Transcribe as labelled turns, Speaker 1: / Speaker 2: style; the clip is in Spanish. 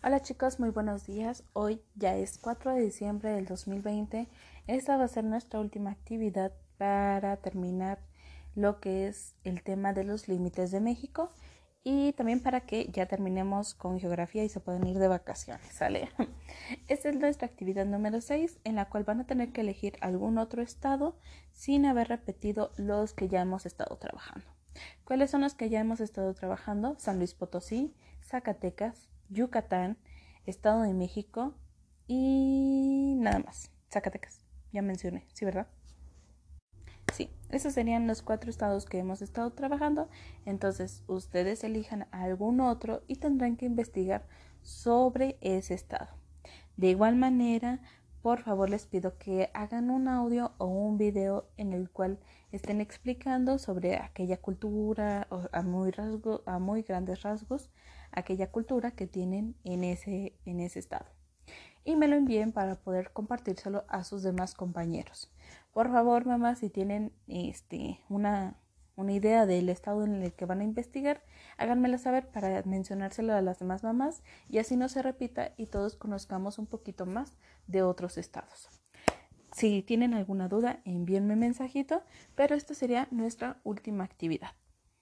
Speaker 1: Hola chicos, muy buenos días. Hoy ya es 4 de diciembre del 2020. Esta va a ser nuestra última actividad para terminar lo que es el tema de los límites de México y también para que ya terminemos con geografía y se puedan ir de vacaciones, ¿sale? Esta es nuestra actividad número 6 en la cual van a tener que elegir algún otro estado sin haber repetido los que ya hemos estado trabajando. ¿Cuáles son los que ya hemos estado trabajando? San Luis Potosí, Zacatecas, Yucatán, Estado de México y nada más. Zacatecas, ya mencioné, ¿sí, verdad? Sí, esos serían los cuatro estados que hemos estado trabajando. Entonces, ustedes elijan algún otro y tendrán que investigar sobre ese estado. De igual manera, por favor les pido que hagan un audio o un video en el cual estén explicando sobre aquella cultura a muy, rasgo, a muy grandes rasgos, aquella cultura que tienen en ese, en ese estado. Y me lo envíen para poder compartírselo a sus demás compañeros. Por favor, mamá, si tienen este, una, una idea del estado en el que van a investigar, háganmela saber para mencionárselo a las demás mamás y así no se repita y todos conozcamos un poquito más de otros estados. Si tienen alguna duda, envíenme mensajito, pero esta sería nuestra última actividad.